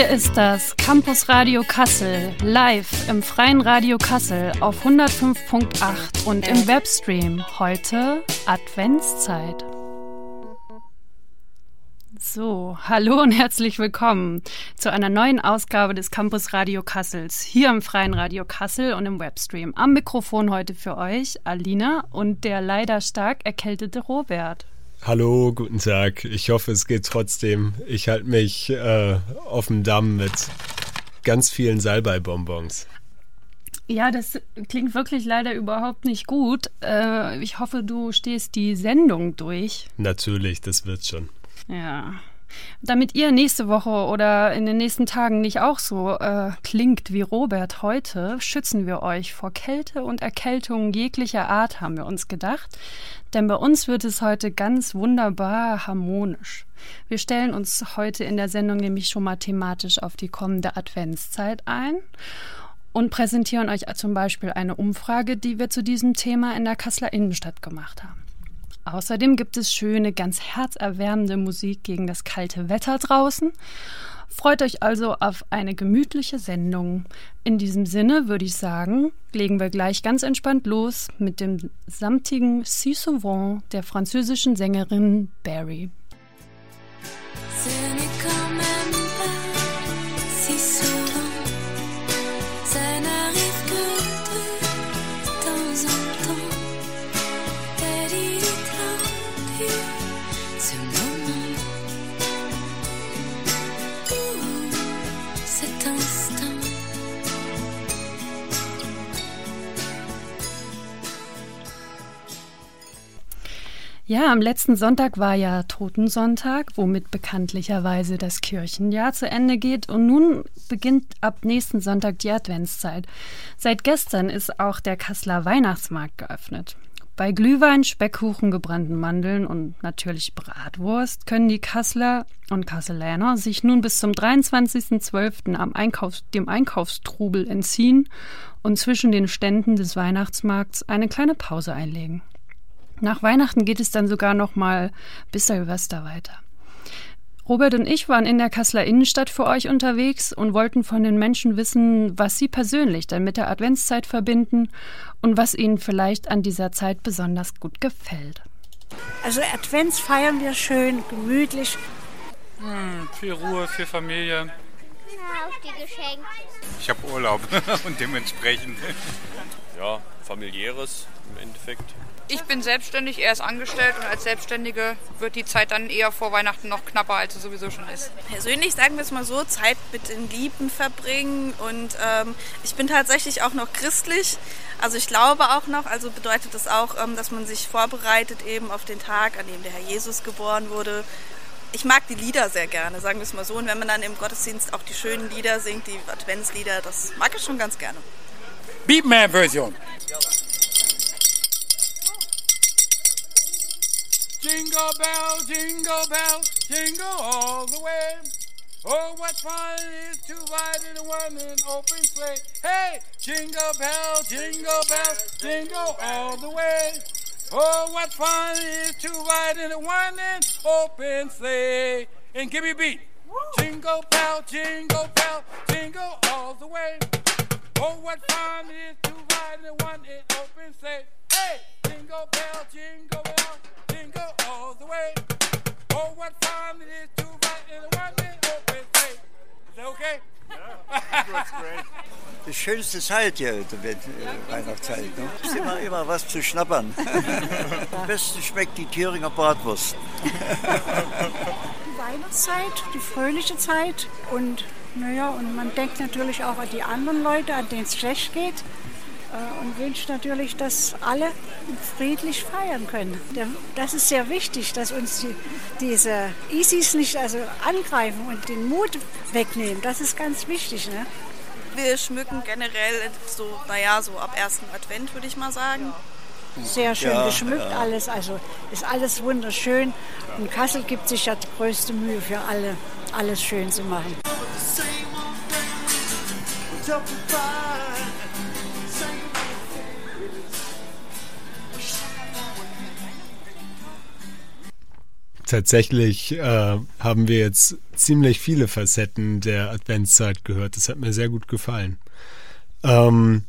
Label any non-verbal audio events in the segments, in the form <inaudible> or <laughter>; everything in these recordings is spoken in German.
Hier ist das Campus Radio Kassel, live im freien Radio Kassel auf 105.8 und im Webstream. Heute Adventszeit. So, hallo und herzlich willkommen zu einer neuen Ausgabe des Campus Radio Kassels, hier im freien Radio Kassel und im Webstream. Am Mikrofon heute für euch Alina und der leider stark erkältete Robert. Hallo, guten Tag. Ich hoffe, es geht trotzdem. Ich halte mich äh, auf dem Damm mit ganz vielen Salbeibonbons. Ja, das klingt wirklich leider überhaupt nicht gut. Äh, ich hoffe, du stehst die Sendung durch. Natürlich, das wird schon. Ja. Damit ihr nächste Woche oder in den nächsten Tagen nicht auch so äh, klingt wie Robert heute, schützen wir euch vor Kälte und Erkältung jeglicher Art, haben wir uns gedacht. Denn bei uns wird es heute ganz wunderbar harmonisch. Wir stellen uns heute in der Sendung nämlich schon mal thematisch auf die kommende Adventszeit ein und präsentieren euch zum Beispiel eine Umfrage, die wir zu diesem Thema in der Kasseler Innenstadt gemacht haben. Außerdem gibt es schöne, ganz herzerwärmende Musik gegen das kalte Wetter draußen. Freut euch also auf eine gemütliche Sendung. In diesem Sinne würde ich sagen, legen wir gleich ganz entspannt los mit dem samtigen Si Souvent der französischen Sängerin Barry. Ja, am letzten Sonntag war ja Totensonntag, womit bekanntlicherweise das Kirchenjahr zu Ende geht. Und nun beginnt ab nächsten Sonntag die Adventszeit. Seit gestern ist auch der Kasseler Weihnachtsmarkt geöffnet. Bei Glühwein, Speckkuchen, gebrannten Mandeln und natürlich Bratwurst können die Kasseler und Kasseläner sich nun bis zum 23.12. am Einkaufs dem Einkaufstrubel entziehen und zwischen den Ständen des Weihnachtsmarkts eine kleine Pause einlegen. Nach Weihnachten geht es dann sogar noch mal bis Silvester weiter. Robert und ich waren in der Kasseler Innenstadt für euch unterwegs und wollten von den Menschen wissen, was sie persönlich dann mit der Adventszeit verbinden und was ihnen vielleicht an dieser Zeit besonders gut gefällt. Also Advents feiern wir schön, gemütlich. Hm, viel Ruhe, viel Familie. Ja, auf die Geschenke. Ich habe Urlaub <laughs> und dementsprechend. Ja, familiäres im Endeffekt. Ich bin selbstständig, er ist angestellt und als Selbstständige wird die Zeit dann eher vor Weihnachten noch knapper, als sie sowieso schon ist. Persönlich sagen wir es mal so, Zeit mit den Lieben verbringen und ähm, ich bin tatsächlich auch noch christlich, also ich glaube auch noch, also bedeutet das auch, ähm, dass man sich vorbereitet eben auf den Tag, an dem der Herr Jesus geboren wurde. Ich mag die Lieder sehr gerne, sagen wir es mal so. Und wenn man dann im Gottesdienst auch die schönen Lieder singt, die Adventslieder, das mag ich schon ganz gerne. Beatman-Version. Jingle bell, jingle bell, jingle all the way. Oh, what fun it is to ride in a one and open sleigh. Hey, jingle bell, jingle bell, jingle all the way. Oh, what fun it is to ride in a one and open sleigh. And give me a beat. Jingle bell, jingle bell, jingle all the way. Oh, what fun it is to ride in a one and open sleigh. Hey, jingle bell, jingle bell all the way. Oh, what fun it is to ride in a one open sleigh. Is that okay? Ja, that's <laughs> great. Die schönste Zeit hier, die äh, Weihnachtszeit. Ne? Ist immer, immer was zu schnappern. <laughs> Am besten schmeckt die Thüringer Bratwurst. Die Weihnachtszeit, die fröhliche Zeit und naja, und man denkt natürlich auch an die anderen Leute, an denen es schlecht geht. Äh, und wünscht natürlich, dass alle friedlich feiern können. Das ist sehr wichtig, dass uns die, diese ISIS nicht also angreifen und den Mut wegnehmen. Das ist ganz wichtig. Ne? Wir schmücken generell so, naja, so ab ersten Advent würde ich mal sagen. Sehr schön Ja, geschmückt ja. alles, also ist alles wunderschön. Und Kassel gibt sich ja die größte Mühe für alle, alles schön zu machen. Tatsächlich äh, haben wir jetzt ziemlich viele Facetten der Adventszeit gehört. Das hat mir sehr gut gefallen. Ähm,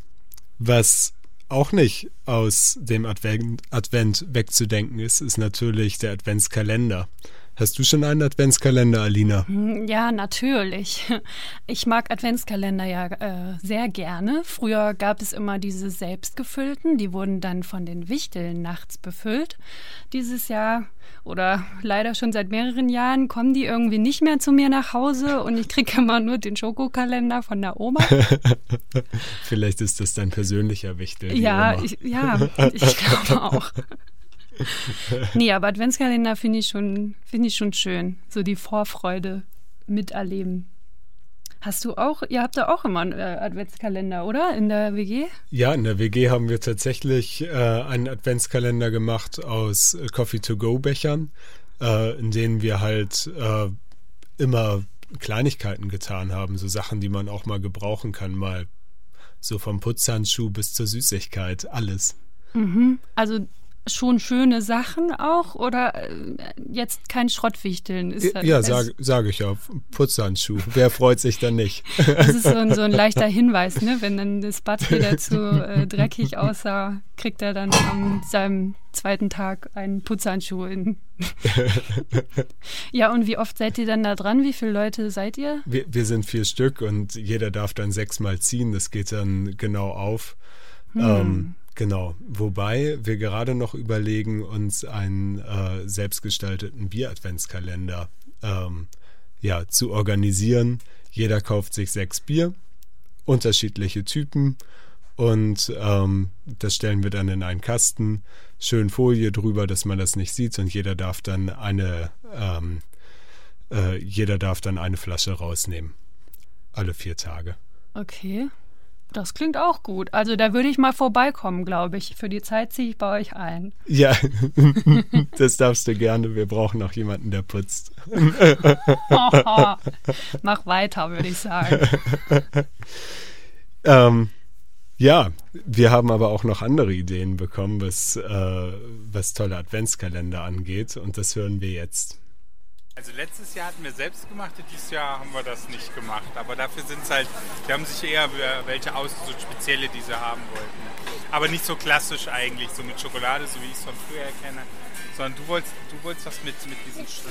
was auch nicht aus dem Advent, Advent wegzudenken ist, ist natürlich der Adventskalender. Hast du schon einen Adventskalender, Alina? Hm, ja, natürlich. <laughs> Ich mag Adventskalender ja äh, sehr gerne. Früher gab es immer diese selbstgefüllten, die wurden dann von den Wichteln nachts befüllt. Dieses Jahr oder leider schon seit mehreren Jahren kommen die irgendwie nicht mehr zu mir nach Hause und ich kriege <laughs> immer nur den Schokokalender von der Oma. <laughs> Vielleicht ist das dein persönlicher Wichtel. Ja, ich, ja, ich glaube auch. <laughs> nee, aber Adventskalender finde ich, schon, find ich schon schön. So die Vorfreude miterleben. Hast du auch, ihr habt da auch immer einen äh, Adventskalender, oder? In der WG? Ja, in der WG haben wir tatsächlich äh, einen Adventskalender gemacht aus äh, Coffee-to-Go-Bechern, äh, in denen wir halt äh, immer Kleinigkeiten getan haben, so Sachen, die man auch mal gebrauchen kann, mal so vom Putzhandschuh bis zur Süßigkeit, alles. Mhm. Also schon schöne Sachen auch oder äh, jetzt kein Schrottwichteln? Ist ja, ja sage sag ich ja. Putzhandschuh. Wer freut sich dann nicht? Das ist so ein, so ein <laughs> leichter Hinweis, ne? Wenn dann das Bad wieder zu äh, dreckig aussah, kriegt er dann am seinem zweiten Tag einen Putzhandschuh in. <laughs> ja, und wie oft seid ihr dann da dran? Wie viele Leute seid ihr? Wir, wir sind vier Stück und jeder darf dann sechsmal ziehen. Das geht dann genau auf. Hm. Ähm, Genau, wobei wir gerade noch überlegen, uns einen äh, selbstgestalteten Bier-Adventskalender ähm, ja, zu organisieren. Jeder kauft sich sechs Bier, unterschiedliche Typen und ähm, das stellen wir dann in einen Kasten, schön Folie drüber, dass man das nicht sieht und jeder darf dann eine ähm, äh, jeder darf dann eine Flasche rausnehmen. Alle vier Tage. Okay. Das klingt auch gut. Also da würde ich mal vorbeikommen, glaube ich. Für die Zeit ziehe ich bei euch ein. Ja, <laughs> das darfst du gerne. Wir brauchen auch jemanden, der putzt. <laughs> Mach weiter, würde ich sagen. <laughs> ähm, ja, wir haben aber auch noch andere Ideen bekommen, was, äh, was tolle Adventskalender angeht. Und das hören wir jetzt. Also letztes Jahr hatten wir selbst gemacht, dieses Jahr haben wir das nicht gemacht. Aber dafür sind es halt, wir haben sich eher welche aus, so spezielle, die sie haben wollten. Aber nicht so klassisch eigentlich, so mit Schokolade, so wie ich es von früher kenne. Sondern du wolltest, du wolltest was mit, mit diesen Sch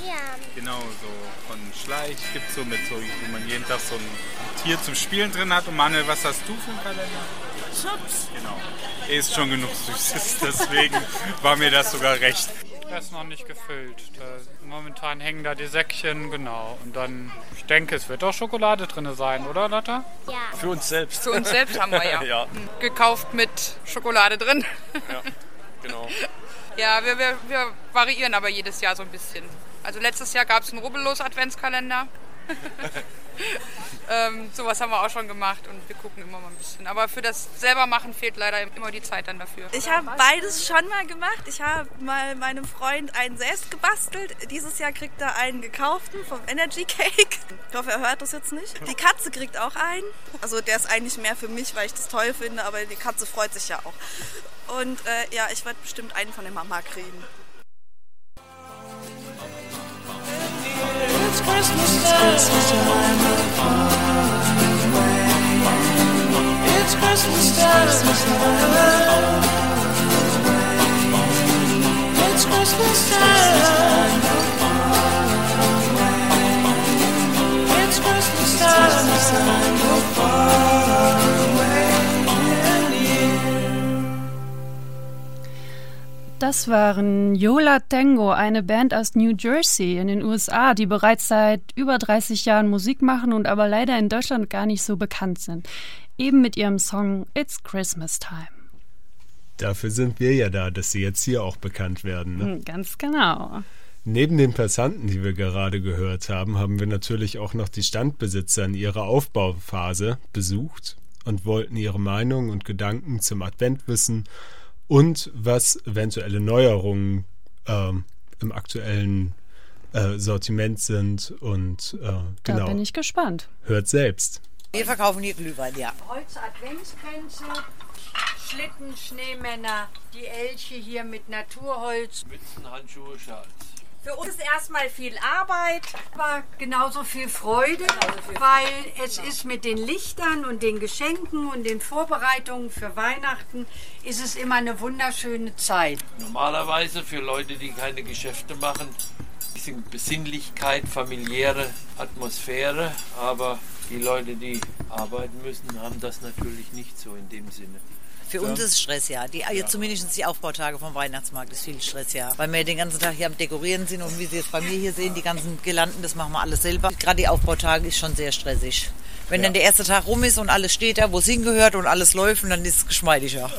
Genau, so von Schleich gibt es so mit so, wo man jeden Tag so ein Tier zum Spielen drin hat. Und Manuel, was hast du für einen Kalender? Chips. Genau. Er ist schon genug Süßes, <laughs> deswegen war mir das sogar recht. Er ist noch nicht gefüllt. Da, momentan hängen da die Säckchen, genau. Und dann, ich denke, es wird auch Schokolade drin sein, oder Lotta? Ja. Für uns selbst. Für uns selbst haben wir ja. <laughs> ja. Gekauft mit Schokolade drin. ja, genau. Ja, wir, wir, wir variieren aber jedes Jahr so ein bisschen. Also letztes Jahr gab es einen rubbellos Adventskalender. <laughs> <laughs> ähm, sowas haben wir auch schon gemacht und wir gucken immer mal ein bisschen. Aber für das selber machen fehlt leider immer die Zeit dann dafür. Ich habe beides schon mal gemacht. Ich habe mal meinem Freund einen selbst gebastelt. Dieses Jahr kriegt er einen gekauften vom Energy Cake. Ich hoffe, er hört das jetzt nicht. Die Katze kriegt auch einen. Also der ist eigentlich mehr für mich, weil ich das toll finde, aber die Katze freut sich ja auch. Und äh, ja, ich werde bestimmt einen von der Mama kriegen. It's Christmas time. It's Christmas time. It's Das waren Yola Tango, eine Band aus New Jersey in den USA, die bereits seit über 30 Jahren Musik machen und aber leider in Deutschland gar nicht so bekannt sind. Eben mit ihrem Song It's Christmas Time. Dafür sind wir ja da, dass sie jetzt hier auch bekannt werden. Ne? Hm, ganz genau. Neben den Passanten, die wir gerade gehört haben, haben wir natürlich auch noch die Standbesitzer in ihrer Aufbauphase besucht und wollten ihre Meinung und Gedanken zum Advent wissen und was eventuelle Neuerungen ähm, im aktuellen äh, Sortiment sind. Und äh, genau. Da bin ich gespannt. Hört selbst. Wir verkaufen hier Glühwein, ja. Holz Adventskränze, Schlitten, Schneemänner, die Elche hier mit Naturholz. Mützen, Handschuhe, Schals. Für uns ist erstmal viel Arbeit, aber genauso viel Freude, weil es ist mit den Lichtern und den Geschenken und den Vorbereitungen für Weihnachten ist es immer eine wunderschöne Zeit. Normalerweise für Leute, die keine Geschäfte machen, bisschen Besinnlichkeit, familiäre Atmosphäre, aber die Leute, die arbeiten müssen, haben das natürlich nicht so in dem Sinne. Für uns ist Stress, ja. Die, jetzt zumindest die Aufbautage vom Weihnachtsmarkt ist viel Stress, ja. Weil wir den ganzen Tag hier am Dekorieren sind und wie Sie jetzt bei mir hier sehen, die ganzen Girlanden, das machen wir alles selber. Gerade die Aufbautage ist schon sehr stressig. Wenn Ja. dann der erste Tag rum ist und alles steht da, wo es hingehört und alles läuft, dann ist es geschmeidiger.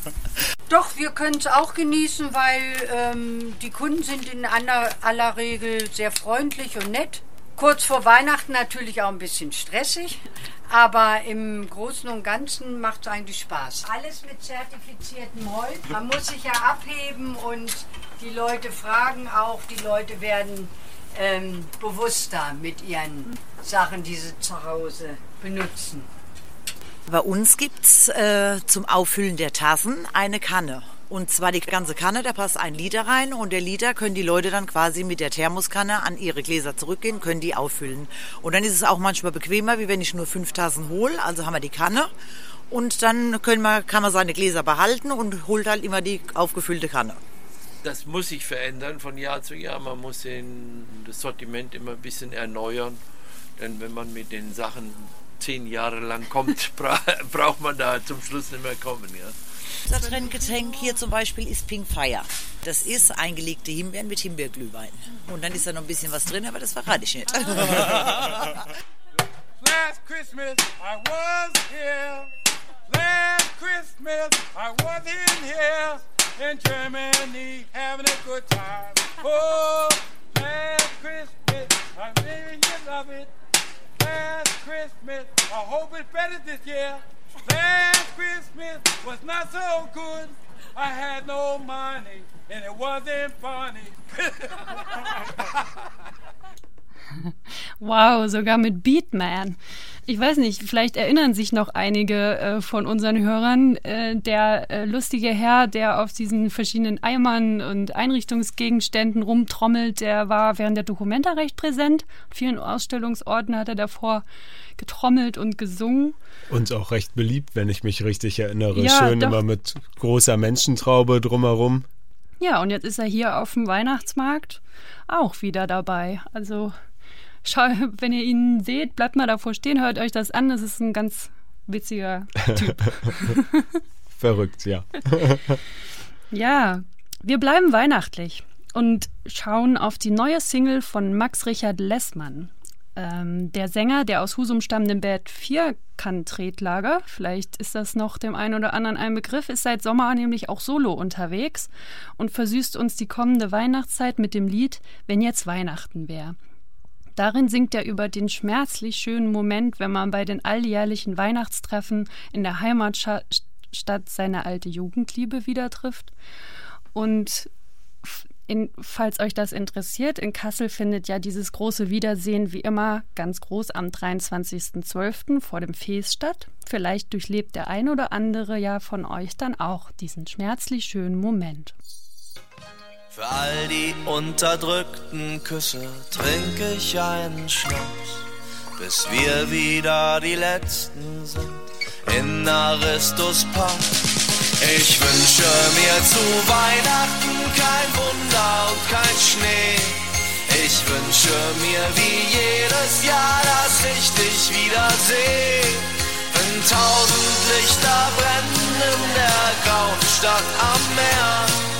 <laughs> Doch, wir können es auch genießen, weil ähm, die Kunden sind in aller, aller Regel sehr freundlich und nett. Kurz vor Weihnachten natürlich auch ein bisschen stressig, aber im Großen und Ganzen macht es eigentlich Spaß. Alles mit zertifiziertem Holz. Man muss sich ja abheben und die Leute fragen auch, die Leute werden ähm, bewusster mit ihren Sachen, die sie zu Hause benutzen. Bei uns gibt's äh, zum Auffüllen der Tassen eine Kanne. Und zwar die ganze Kanne, da passt ein Liter rein und der Liter können die Leute dann quasi mit der Thermoskanne an ihre Gläser zurückgehen, können die auffüllen. Und dann ist es auch manchmal bequemer, wie wenn ich nur fünf Tassen hole. Also haben wir die Kanne und dann können wir, kann man seine Gläser behalten und holt halt immer die aufgefüllte Kanne. Das muss sich verändern von Jahr zu Jahr. Man muss das Sortiment immer ein bisschen erneuern. Denn wenn man mit den Sachen zehn Jahre lang kommt, <laughs> bra braucht man da zum Schluss nicht mehr kommen. Ja. Unser Trendgetränk hier zum Beispiel ist Pink Fire. Das ist eingelegte Himbeeren mit Himbeerglühwein. Und dann ist da noch ein bisschen was drin, aber das verrate ich nicht. <laughs> Last Christmas I was here. Last Christmas I was in here in Germany having a good time. Oh, last Christmas I really love it. Last Christmas I hope it's better this year. Last Christmas was not so good. I had no money and it wasn't funny. <laughs> <laughs> Wow, sogar mit Beatman. Ich weiß nicht, vielleicht erinnern sich noch einige äh, von unseren Hörern. Äh, der äh, lustige Herr, der auf diesen verschiedenen Eimern und Einrichtungsgegenständen rumtrommelt, der war während der Dokumenta recht präsent. An vielen Ausstellungsorten hat er davor getrommelt und gesungen. Und auch recht beliebt, wenn ich mich richtig erinnere. Ja, Schön doch. immer mit großer Menschentraube drumherum. Ja, und jetzt ist er hier auf dem Weihnachtsmarkt auch wieder dabei. Also schau, wenn ihr ihn seht, bleibt mal davor stehen, hört euch das an. Das ist ein ganz witziger Typ. <laughs> Verrückt, ja. <laughs> Ja, wir bleiben weihnachtlich und schauen auf die neue Single von Max Richard Lessmann. Ähm, der Sänger, der aus Husum stammenden Band Vierkant-Tretlager, vielleicht ist das noch dem einen oder anderen ein Begriff, ist seit Sommer nämlich auch solo unterwegs und versüßt uns die kommende Weihnachtszeit mit dem Lied Wenn jetzt Weihnachten wär. Darin singt er über den schmerzlich schönen Moment, wenn man bei den alljährlichen Weihnachtstreffen in der Heimatstadt seine alte Jugendliebe wieder trifft. Und in, falls euch das interessiert, in Kassel findet ja dieses große Wiedersehen wie immer ganz groß am 23.12. vor dem Fest statt. Vielleicht durchlebt der ein oder andere ja von euch dann auch diesen schmerzlich schönen Moment. Für all die unterdrückten Küsse trinke ich einen Schnaps, bis wir wieder die Letzten sind in Aristus Park. Ich wünsche mir zu Weihnachten kein Wunder und kein Schnee. Ich wünsche mir wie jedes Jahr, dass ich dich wiedersehe. Wenn tausend Lichter brennen in der grauen Stadt am Meer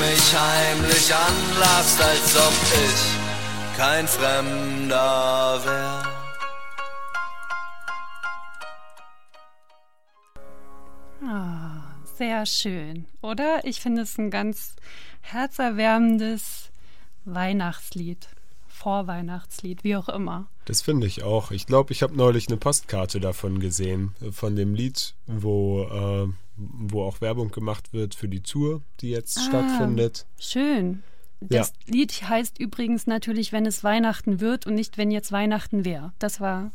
mich heimlich anlasst, als ob ich kein Fremder wär. Ah, sehr schön, oder? Ich finde es ein ganz herzerwärmendes Weihnachtslied, Vorweihnachtslied, wie auch immer. Das finde ich auch. Ich glaube, ich habe neulich eine Postkarte davon gesehen, äh, von dem Lied, wo, äh, wo auch Werbung gemacht wird für die Tour, die jetzt Ah, stattfindet. Schön. Das Lied heißt übrigens natürlich, wenn es Weihnachten wird und nicht, wenn jetzt Weihnachten wäre. Das war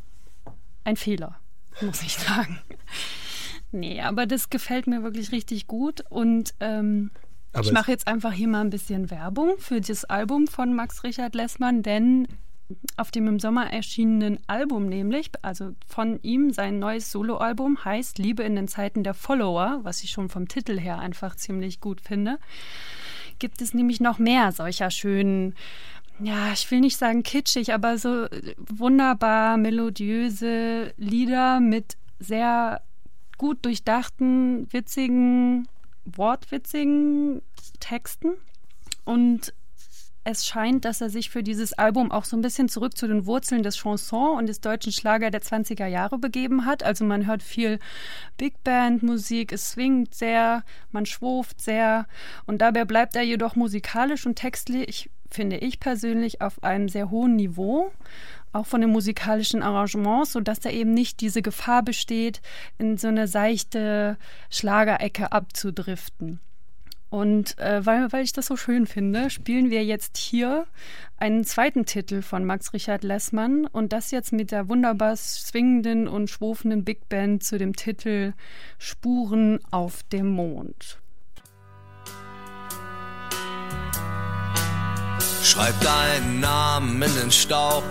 ein Fehler, muss ich <laughs> sagen. Nee, aber das gefällt mir wirklich richtig gut und ähm, Aber ich mache jetzt einfach hier mal ein bisschen Werbung für das Album von Max Richard Lessmann, denn auf dem im Sommer erschienenen Album nämlich, also von ihm, sein neues Soloalbum heißt Liebe in den Zeiten der Follower, was ich schon vom Titel her einfach ziemlich gut finde, gibt es nämlich noch mehr solcher schönen, ja, ich will nicht sagen kitschig, aber so wunderbar melodiöse Lieder mit sehr gut durchdachten, witzigen, wortwitzigen Texten. Und es scheint, dass er sich für dieses Album auch so ein bisschen zurück zu den Wurzeln des Chanson und des deutschen Schlager der 20er Jahre begeben hat. Also man hört viel Big Band Musik, es swingt sehr, man schwuft sehr und dabei bleibt er jedoch musikalisch und textlich, finde ich persönlich, auf einem sehr hohen Niveau auch von den musikalischen Arrangements, sodass da eben nicht diese Gefahr besteht, in so eine seichte Schlagerecke abzudriften. Und äh, weil, weil ich das so schön finde, spielen wir jetzt hier einen zweiten Titel von Max Richard Lessmann und das jetzt mit der wunderbar swingenden und schwofenden Big Band zu dem Titel Spuren auf dem Mond. Schreib deinen Namen in den Staub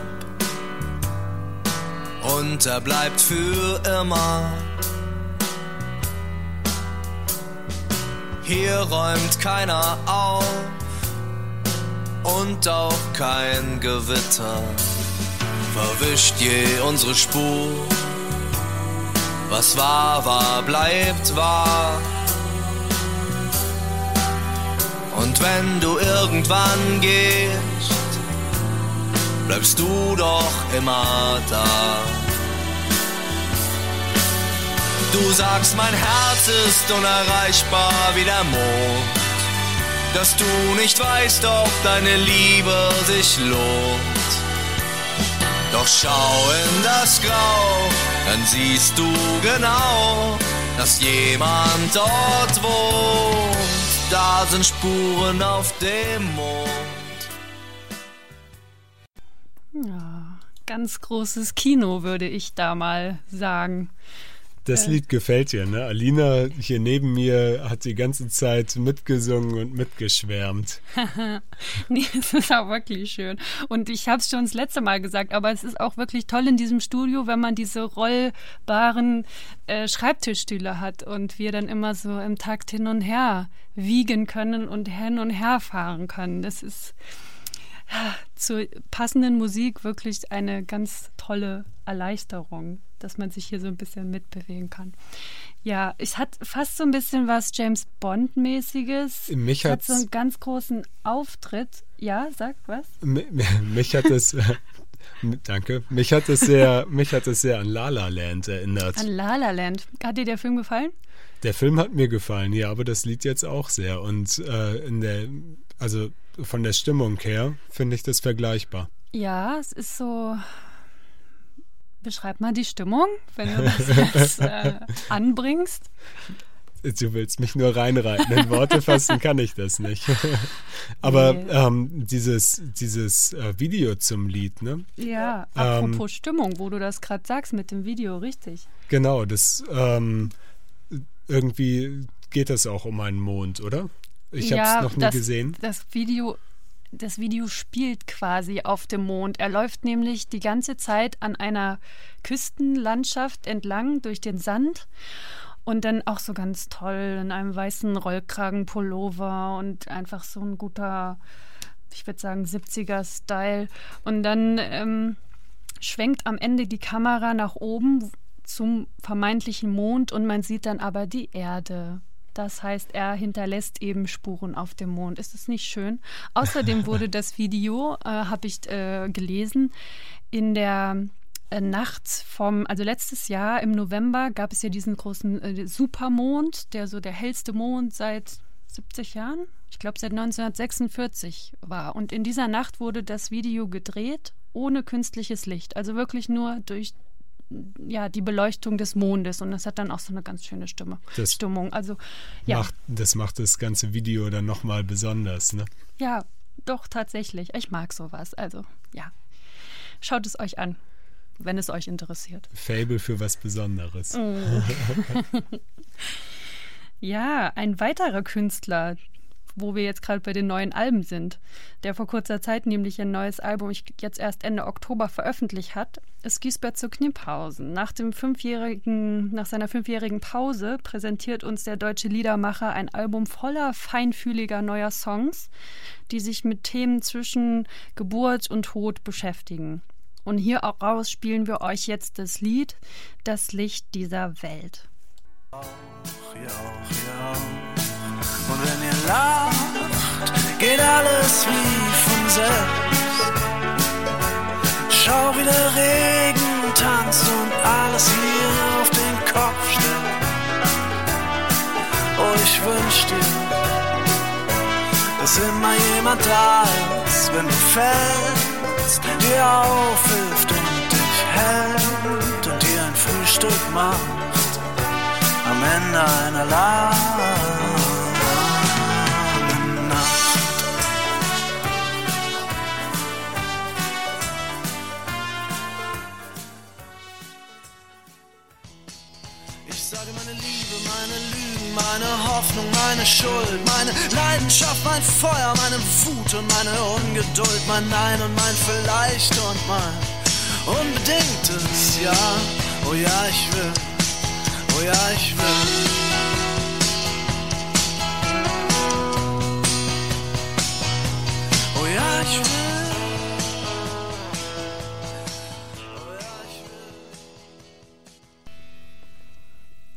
und er bleibt für immer. Hier räumt keiner auf und auch kein Gewitter verwischt je unsere Spur. Was war, war, bleibt wahr. Und wenn du irgendwann gehst, bleibst du doch immer da. Du sagst, mein Herz ist unerreichbar wie der Mond, dass du nicht weißt, ob deine Liebe sich lohnt. Doch schau in das Grau, dann siehst du genau, dass jemand dort wohnt. Da sind Spuren auf dem Mond. Ja, ganz großes Kino, würde ich da mal sagen. Das Lied gefällt dir, ne? Alina hier neben mir hat die ganze Zeit mitgesungen und mitgeschwärmt. <laughs> nee, es ist auch wirklich schön. Und ich habe es schon das letzte Mal gesagt, aber es ist auch wirklich toll in diesem Studio, wenn man diese rollbaren äh, Schreibtischstühle hat und wir dann immer so im Takt hin und her wiegen können und hin und her fahren können. Das ist zur passenden Musik wirklich eine ganz tolle Erleichterung, dass man sich hier so ein bisschen mitbewegen kann. Ja, es hat fast so ein bisschen was James Bond-mäßiges. Mich hat so einen ganz großen Auftritt. Ja, sag was? Mich hat es. <laughs> Danke. Mich hat es sehr, mich hat es sehr an La La Land erinnert. An La La Land. Hat dir der Film gefallen? Der Film hat mir gefallen, ja, aber das Lied jetzt auch sehr. Und äh, in der, also von der Stimmung her finde ich das vergleichbar. Ja, es ist so. Beschreib mal die Stimmung, wenn du das <laughs> jetzt äh, anbringst. Du willst mich nur reinreiten. In Worte fassen kann ich das nicht. <laughs> Aber nee. ähm, dieses, dieses äh, Video zum Lied, ne? Ja, apropos ähm, Stimmung, wo du das gerade sagst mit dem Video, richtig. Genau, das ähm, irgendwie geht das auch um einen Mond, oder? Ich ja, habe es noch nie das, gesehen. Das Video, das Video spielt quasi auf dem Mond. Er läuft nämlich die ganze Zeit an einer Küstenlandschaft entlang durch den Sand und dann auch so ganz toll in einem weißen Rollkragenpullover und einfach so ein guter, ich würde sagen, 70er-Style. Und dann ähm, schwenkt am Ende die Kamera nach oben zum vermeintlichen Mond und man sieht dann aber die Erde das heißt, er hinterlässt eben Spuren auf dem Mond. Ist das nicht schön? Außerdem <laughs> wurde das Video, äh, habe ich äh, gelesen, in der äh, Nacht vom, also letztes Jahr im November gab es ja diesen großen äh, Supermond, der so der hellste Mond seit 70 Jahren, ich glaube seit 1946 war. Und in dieser Nacht wurde das Video gedreht ohne künstliches Licht, also wirklich nur durch ja, die Beleuchtung des Mondes und das hat dann auch so eine ganz schöne Stimme, das Stimmung. Also, ja. Macht, das macht das ganze Video dann nochmal besonders, ne? Ja, doch, tatsächlich. Ich mag sowas. Also, ja. Schaut es euch an, wenn es euch interessiert. Fable für was Besonderes. Oh. <laughs> <laughs> ja, ein weiterer Künstler, wo wir jetzt gerade bei den neuen Alben sind, der vor kurzer Zeit nämlich ein neues Album jetzt erst Ende Oktober veröffentlicht hat, ist Giesbert zu Kniphausen. Nach dem fünfjährigen, nach seiner fünfjährigen Pause präsentiert uns der deutsche Liedermacher ein Album voller feinfühliger neuer Songs, die sich mit Themen zwischen Geburt und Tod beschäftigen. Und hier auch raus spielen wir euch jetzt das Lied Das Licht dieser Welt. Auch, ja, auch, ja. Und wenn ihr lacht, geht alles wie von selbst. Schau, wie der Regen tanzt und alles hier auf den Kopf stellt. Oh, ich wünsch dir, dass immer jemand da ist, wenn du fällst, dir aufhilft und dich hält und dir ein Frühstück macht am Ende einer Lage. Meine Hoffnung, meine Schuld, meine Leidenschaft, mein Feuer, meine Wut und meine Ungeduld, mein Nein und mein Vielleicht und mein unbedingtes Ja. Oh ja, ich will, oh ja, ich will.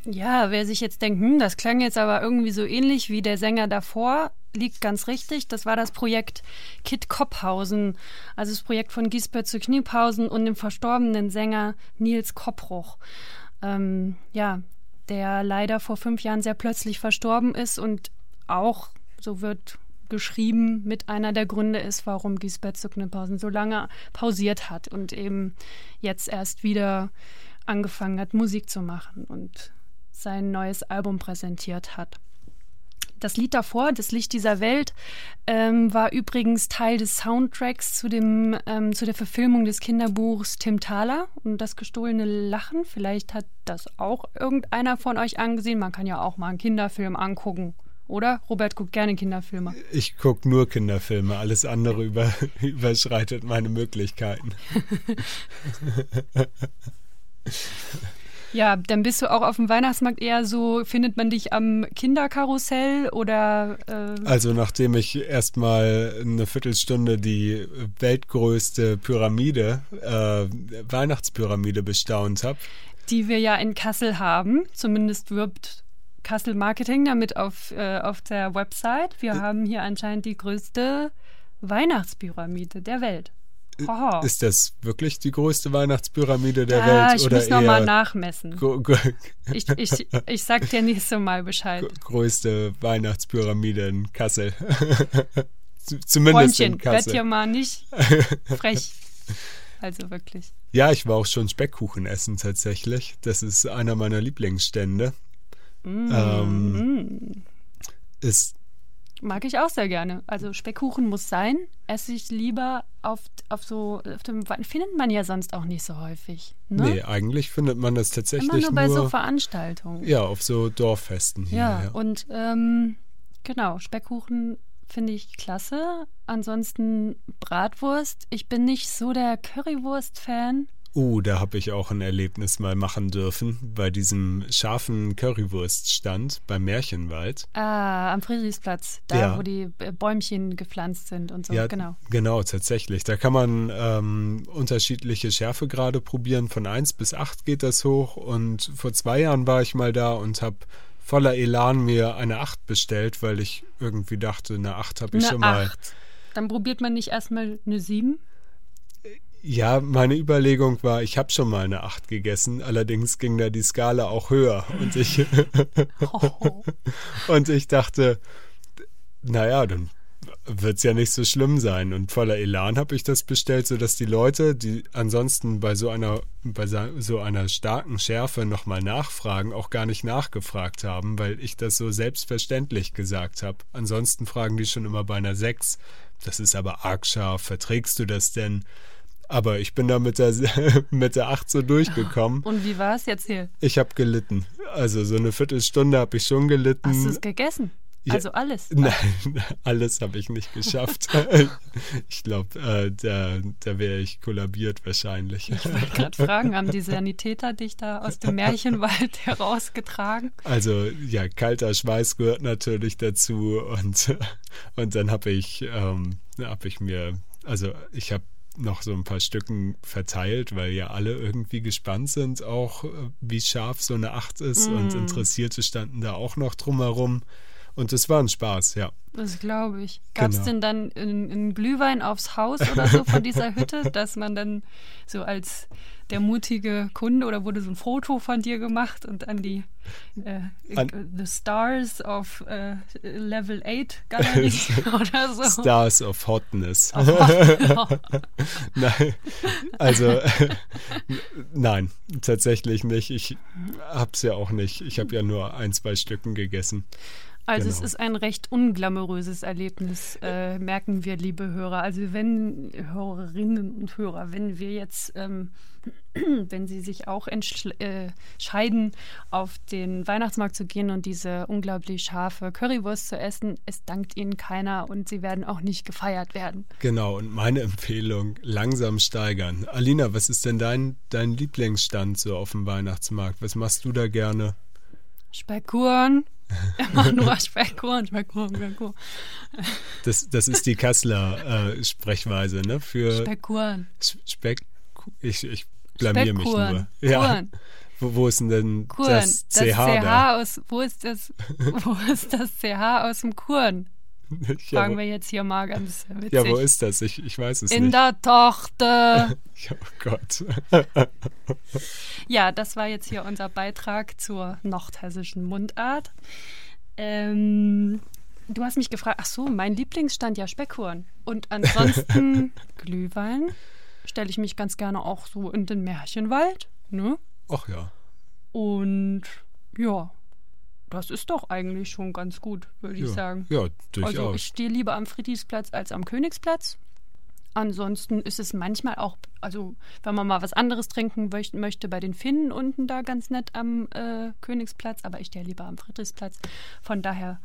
Ja, wer sich jetzt denkt, hm, das klang jetzt aber irgendwie so ähnlich wie der Sänger davor, liegt ganz richtig. Das war das Projekt Kit Kopphausen, also das Projekt von Giesbert zu Kniphausen und dem verstorbenen Sänger Nils Koppruch. Ähm, ja, der leider vor fünf Jahren sehr plötzlich verstorben ist und auch, so wird geschrieben, mit einer der Gründe ist, warum Giesbert zu Kniphausen so lange pausiert hat und eben jetzt erst wieder angefangen hat, Musik zu machen. Und sein neues Album präsentiert hat. Das Lied davor, Das Licht dieser Welt, ähm, war übrigens Teil des Soundtracks zu, dem, ähm, zu der Verfilmung des Kinderbuchs Tim Thaler und das gestohlene Lachen. Vielleicht hat das auch irgendeiner von euch angesehen. Man kann ja auch mal einen Kinderfilm angucken. Oder? Robert guckt gerne Kinderfilme. Ich gucke nur Kinderfilme. Alles andere über, <laughs> überschreitet meine Möglichkeiten. <laughs> Ja, dann bist du auch auf dem Weihnachtsmarkt eher so, findet man dich am Kinderkarussell oder? Äh also nachdem ich erstmal eine Viertelstunde die weltgrößte Pyramide, äh, Weihnachtspyramide bestaunt habe. Die wir ja in Kassel haben, zumindest wirbt Kassel Marketing damit auf, äh, auf der Website. Wir äh. haben hier anscheinend die größte Weihnachtspyramide der Welt. Aha. Ist das wirklich die größte Weihnachtspyramide der ja, Welt? Ich oder muss nochmal nachmessen. ich, ich, ich sag dir nächstes Mal Bescheid. Größte Weihnachtspyramide in Kassel. <laughs> Zumindest Freundchen, in Kassel. werd ja mal nicht frech. <laughs> Also wirklich. Ja, ich war auch schon Speckkuchen essen tatsächlich. Das ist einer meiner Lieblingsstände. Mm. Ähm, ist Mag ich auch sehr gerne. Also Speckkuchen muss sein. Esse ich lieber auf, auf so, auf dem, findet man ja sonst auch nicht so häufig. Ne? Nee, eigentlich findet man das tatsächlich Immer nur bei nur, so Veranstaltungen. Ja, auf so Dorffesten hier. Ja, ja. und ähm, genau, Speckkuchen finde ich klasse. Ansonsten Bratwurst. Ich bin nicht so der Currywurst-Fan. Uh, da habe ich auch ein Erlebnis mal machen dürfen bei diesem scharfen Currywurststand beim Märchenwald. Ah, am Friedrichsplatz, da ja. wo die Bäumchen gepflanzt sind und so, ja, genau. Genau, tatsächlich. Da kann man ähm, unterschiedliche Schärfegrade probieren. Von 1 bis 8 geht das hoch. Und vor zwei Jahren war ich mal da und habe voller Elan mir eine 8 bestellt, weil ich irgendwie dachte, eine 8 habe ich eine schon mal. 8. Dann probiert man nicht erstmal eine 7? Ja, meine Überlegung war, ich habe schon mal eine 8 gegessen, allerdings ging da die Skala auch höher und ich oh. <laughs> und ich dachte, naja, dann wird es ja nicht so schlimm sein. Und voller Elan habe ich das bestellt, sodass die Leute, die ansonsten bei so einer, bei so einer starken Schärfe nochmal nachfragen, auch gar nicht nachgefragt haben, weil ich das so selbstverständlich gesagt habe. Ansonsten fragen die schon immer bei einer 6. Das ist aber arg scharf. Verträgst du das denn? Aber ich bin da mit der, <laughs> mit der 8 so durchgekommen. Und wie war es jetzt hier? Ich habe gelitten. Also so eine Viertelstunde habe ich schon gelitten. Hast du es gegessen? Also alles? <laughs> Nein, alles habe ich nicht geschafft. <laughs> ich glaube, äh, da, da wäre ich kollabiert wahrscheinlich. Ich wollte gerade fragen, haben die Sanitäter dich da aus dem Märchenwald herausgetragen? Also ja, kalter Schweiß gehört natürlich dazu und, und dann habe ich, ähm, hab ich mir, also ich habe noch so ein paar Stücken verteilt, weil ja alle irgendwie gespannt sind, auch äh, wie scharf so eine Acht ist mm. und Interessierte standen da auch noch drumherum. Und es war ein Spaß, ja. Das glaube ich. Gab es genau. denn dann einen Glühwein aufs Haus oder so von dieser <laughs> Hütte, dass man dann so als der mutige Kunde oder wurde so ein Foto von dir gemacht und an die äh, an The Stars of äh, Level 8 Galerie <laughs> <laughs> oder so? Stars of Hotness. Of hot nein, also nein, tatsächlich nicht. Ich hab's ja auch nicht. Ich habe ja nur ein, zwei Stücken gegessen. Also genau. es ist ein recht unglamouröses Erlebnis, äh, merken wir, liebe Hörer. Also wenn Hörerinnen und Hörer, wenn wir jetzt, ähm, <clears throat> wenn Sie sich auch entscheiden, äh, auf den Weihnachtsmarkt zu gehen und diese unglaublich scharfe Currywurst zu essen, es dankt Ihnen keiner und Sie werden auch nicht gefeiert werden. Genau, und meine Empfehlung, langsam steigern. Alina, was ist denn dein, dein Lieblingsstand so auf dem Weihnachtsmarkt? Was machst du da gerne? Speckkuchen. Immer nur Speckkuchen, Speckkuchen, Speckkuchen. Das, das ist die Kasseler äh, Sprechweise, ne? Für Speckkuchen. Speck. Ich, ich blamier mich nur. Ja. Wo, wo, ist denn, Kuren. das CH, das CH da? aus, wo ist das, wo ist das CH aus dem Kuren? <laughs> Ja, Fragen wir jetzt hier mal ganz witzig. Ja, wo ist das? Ich, ich weiß es In nicht. In der Tochter. <laughs> oh Gott. <laughs> ja, das war jetzt hier unser Beitrag zur nordhessischen Mundart. Ähm, du hast mich gefragt, ach so, mein Lieblingsstand ja Speckhorn. Und ansonsten Glühwein stelle ich mich ganz gerne auch so in den Märchenwald. Ne? Ach ja. Und ja, das ist doch eigentlich schon ganz gut, würde ja, ich sagen. Ja, durchaus. Also ich stehe lieber am Friedrichsplatz als am Königsplatz. Ansonsten ist es manchmal auch, also wenn man mal was anderes trinken möchte, bei den Finnen unten da ganz nett am äh, Königsplatz, aber ich stehe lieber am Friedrichsplatz. Von daher,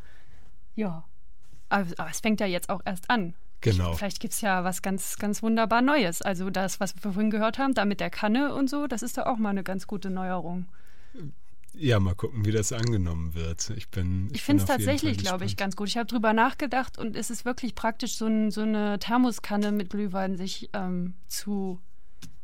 ja. Aber, aber es fängt ja jetzt auch erst an. Genau. Ich, vielleicht gibt es ja was ganz, ganz wunderbar Neues. Also das, was wir vorhin gehört haben, da mit der Kanne und so, das ist da auch mal eine ganz gute Neuerung. Ja, mal gucken, wie das angenommen wird. Ich bin. Ich, ich finde es tatsächlich, glaube ich, ganz gut. Ich habe drüber nachgedacht und es ist wirklich praktisch, so, ein, so eine Thermoskanne mit Glühwein sich ähm, zu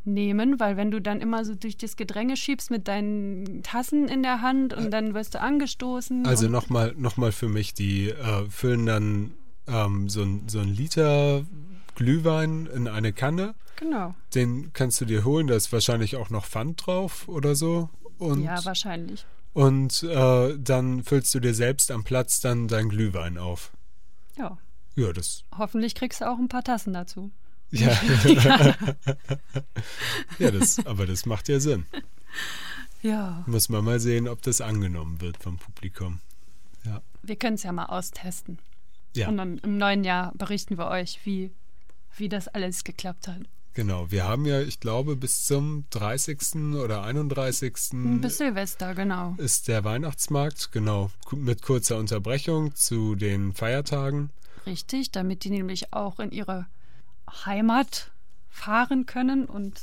nehmen, weil wenn du dann immer so durch das Gedränge schiebst mit deinen Tassen in der Hand und dann wirst du angestoßen. Also nochmal noch mal für mich, die äh, füllen dann ähm, so, ein, so ein Liter Glühwein in eine Kanne. Genau. Den kannst du dir holen, da ist wahrscheinlich auch noch Pfand drauf oder so. Und, ja, wahrscheinlich. Und äh, dann füllst du dir selbst am Platz dann dein Glühwein auf. Ja. Ja, das. Hoffentlich kriegst du auch ein paar Tassen dazu. Ja. <laughs> <laughs> ja, das, aber das macht ja Sinn. Ja. Muss man mal sehen, ob das angenommen wird vom Publikum. Ja. Wir können es ja mal austesten. Ja. Und dann im neuen Jahr berichten wir euch, wie, wie das alles geklappt hat. Genau, wir haben ja, ich glaube, bis zum 30. oder 31. Bis Silvester, genau. Ist der Weihnachtsmarkt, genau, mit kurzer Unterbrechung zu den Feiertagen. Richtig, damit die nämlich auch in ihre Heimat fahren können und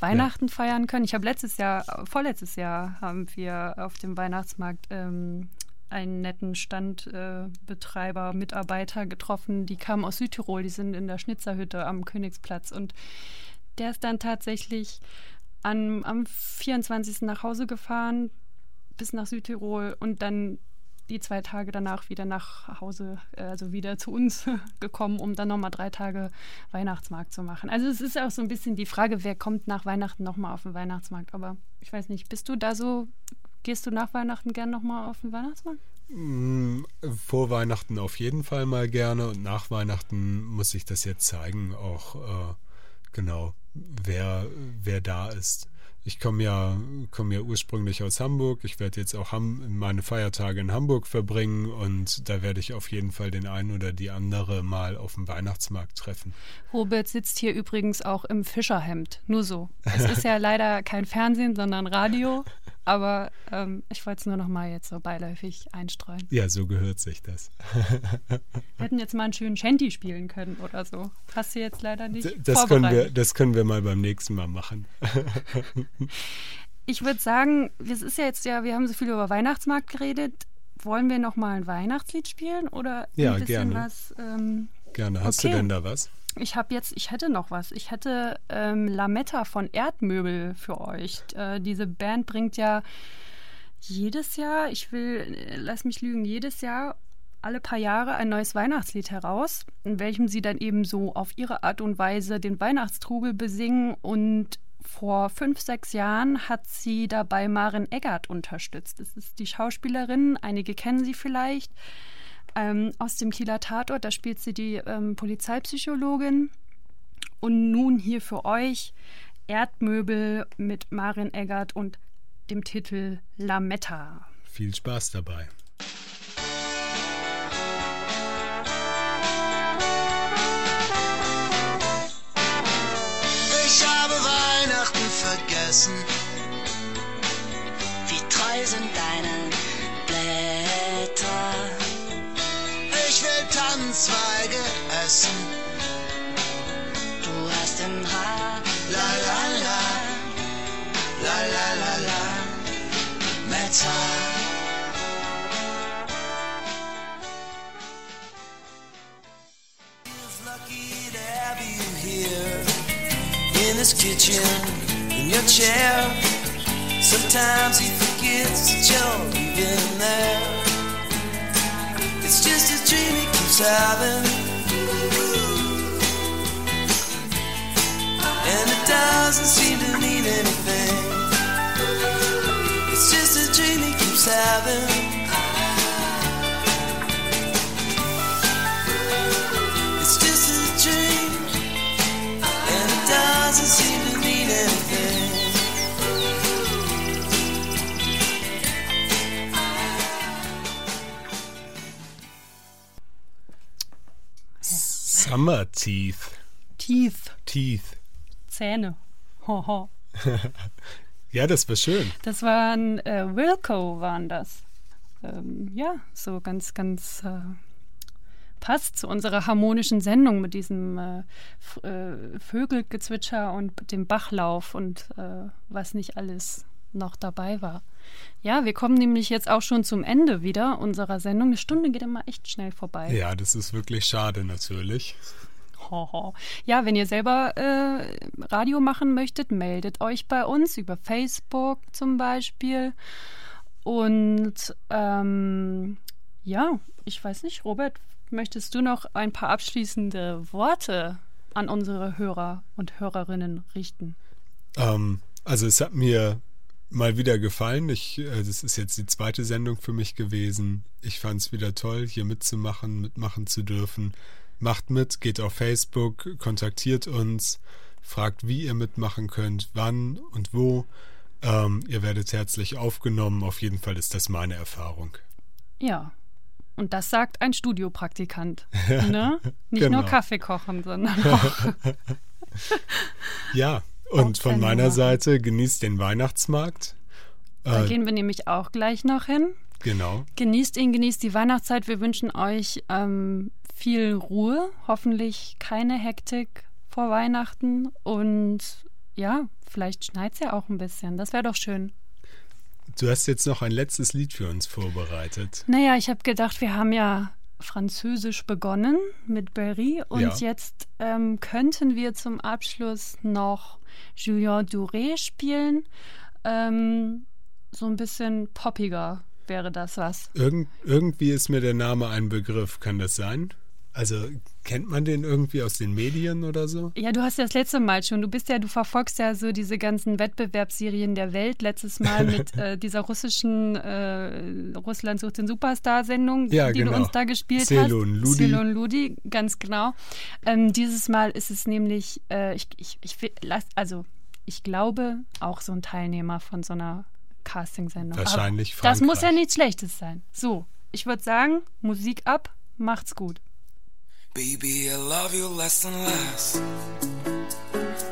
Weihnachten ja. feiern können. Ich habe letztes Jahr, vorletztes Jahr haben wir auf dem Weihnachtsmarkt ähm, einen netten Standbetreiber, Mitarbeiter getroffen, die kamen aus Südtirol, die sind in der Schnitzerhütte am Königsplatz und der ist dann tatsächlich an, am 24. nach Hause gefahren bis nach Südtirol und dann die zwei Tage danach wieder nach Hause, äh, also wieder zu uns <laughs> gekommen, um dann nochmal drei Tage Weihnachtsmarkt zu machen. Also es ist auch so ein bisschen die Frage, wer kommt nach Weihnachten nochmal auf den Weihnachtsmarkt. Aber ich weiß nicht, bist du da so Gehst du nach Weihnachten gern nochmal auf den Weihnachtsmarkt? Mm, vor Weihnachten auf jeden Fall mal gerne und nach Weihnachten muss sich das jetzt zeigen, auch äh, genau, wer, wer da ist. Ich komme ja, komm ja ursprünglich aus Hamburg. Ich werde jetzt auch Ham meine Feiertage in Hamburg verbringen und da werde ich auf jeden Fall den einen oder die andere mal auf dem Weihnachtsmarkt treffen. Robert sitzt hier übrigens auch im Fischerhemd. Nur so. Es ist ja <laughs> leider kein Fernsehen, sondern Radio. Aber ähm, ich wollte es nur noch mal jetzt so beiläufig einstreuen. Ja, so gehört sich das. wir hätten jetzt mal einen schönen Shanty spielen können oder so. Hast du jetzt leider nicht D das können wir, Das können wir mal beim nächsten Mal machen. ich würde sagen, es ist ja jetzt ja, wir haben so viel über Weihnachtsmarkt geredet. Wollen wir noch mal ein Weihnachtslied spielen oder ja, ein bisschen gerne. was? Ähm, gerne. Hast okay. du denn da was? Ich habe jetzt, ich hätte noch was. Ich hätte ähm, Lametta von Erdmöbel für euch. Äh, diese Band bringt ja jedes Jahr, ich will, lass mich lügen, jedes Jahr alle paar Jahre ein neues Weihnachtslied heraus, in welchem sie dann eben so auf ihre Art und Weise den Weihnachtstrubel besingen. Und vor fünf, sechs Jahren hat sie dabei Maren Eggert unterstützt. Das ist die Schauspielerin, einige kennen sie vielleicht ähm, aus dem Kieler Tatort. Da spielt sie die ähm, Polizeipsychologin. Und nun hier für euch Erdmöbel mit Marin Eggert und dem Titel Lametta. Viel Spaß dabei. Ich habe Weihnachten vergessen. Wie treu sind deine Essen. Du hast im Haar la la la, la la la la, Meta. in his kitchen, in your chair. Sometimes he forgets that you're even there. It's just a dream he keeps having. Doesn't seem to mean anything. It's just a dream he keeps having. It's just a dream. And it doesn't seem to mean anything. Summer Teeth. Teeth. Teeth. Zähne. <laughs> Ja, das war schön. Das waren äh, Wilco, waren das. Ähm, ja, so ganz, ganz äh, passt zu unserer harmonischen Sendung mit diesem äh, äh Vögelgezwitscher und dem Bachlauf und äh, was nicht alles noch dabei war. Ja, wir kommen nämlich jetzt auch schon zum Ende wieder unserer Sendung. Eine Stunde geht immer echt schnell vorbei. Ja, das ist wirklich schade natürlich. <laughs> Ja, wenn ihr selber äh, Radio machen möchtet, meldet euch bei uns über Facebook zum Beispiel. Und ähm, ja, ich weiß nicht, Robert, möchtest du noch ein paar abschließende Worte an unsere Hörer und Hörerinnen richten? Ähm, also es hat mir mal wieder gefallen. Ich, äh, das ist jetzt die zweite Sendung für mich gewesen. Ich fand es wieder toll, hier mitzumachen, mitmachen zu dürfen. Macht mit, geht auf Facebook, kontaktiert uns, fragt, wie ihr mitmachen könnt, wann und wo. Ähm, ihr werdet herzlich aufgenommen. Auf jeden Fall ist das meine Erfahrung. Ja. Und das sagt ein Studiopraktikant. <laughs> Ne? Nicht genau. nur Kaffee kochen, sondern auch. <laughs> ja, und von meiner Seite genießt den Weihnachtsmarkt. Da äh, gehen wir nämlich auch gleich noch hin. Genau. Genießt ihn, genießt die Weihnachtszeit. Wir wünschen euch ähm, viel Ruhe, hoffentlich keine Hektik vor Weihnachten und ja, vielleicht schneit es ja auch ein bisschen. Das wäre doch schön. Du hast jetzt noch ein letztes Lied für uns vorbereitet. Naja, ich habe gedacht, wir haben ja Französisch begonnen mit Berry und ja. jetzt ähm, könnten wir zum Abschluss noch Julien Douré spielen. Ähm, so ein bisschen poppiger wäre das was. Irgend, irgendwie ist mir der Name ein Begriff, kann das sein? Also kennt man den irgendwie aus den Medien oder so? Ja, du hast ja das letzte Mal schon. Du bist ja, du verfolgst ja so diese ganzen Wettbewerbsserien der Welt. Letztes Mal mit <laughs> äh, dieser russischen äh, Russland sucht den Superstar-Sendung, ja, die genau. du uns da gespielt Celon hast. Ludi. Celon Ludi, ganz genau. Ähm, dieses Mal ist es nämlich, äh, ich, ich, ich, also ich glaube, auch so ein Teilnehmer von so einer Casting-Sendung. Wahrscheinlich Aber Das muss ja nichts Schlechtes sein. So, ich würde sagen, Musik ab, macht's gut. Baby, I love you less and less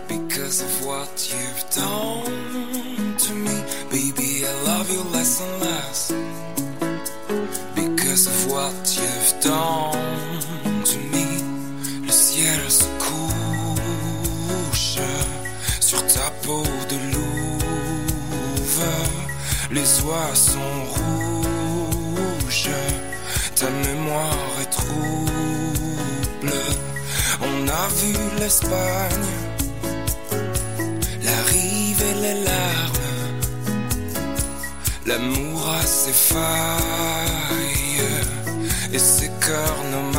because of what you've done to me. Baby, I love you less and less because of what you've done to me. Le ciel se couche sur ta peau de louve. Les oies sont rouges, ta mémoire Vu l'Espagne, la rive et les larmes. L'amour a ses failles. Et ses cœurs ne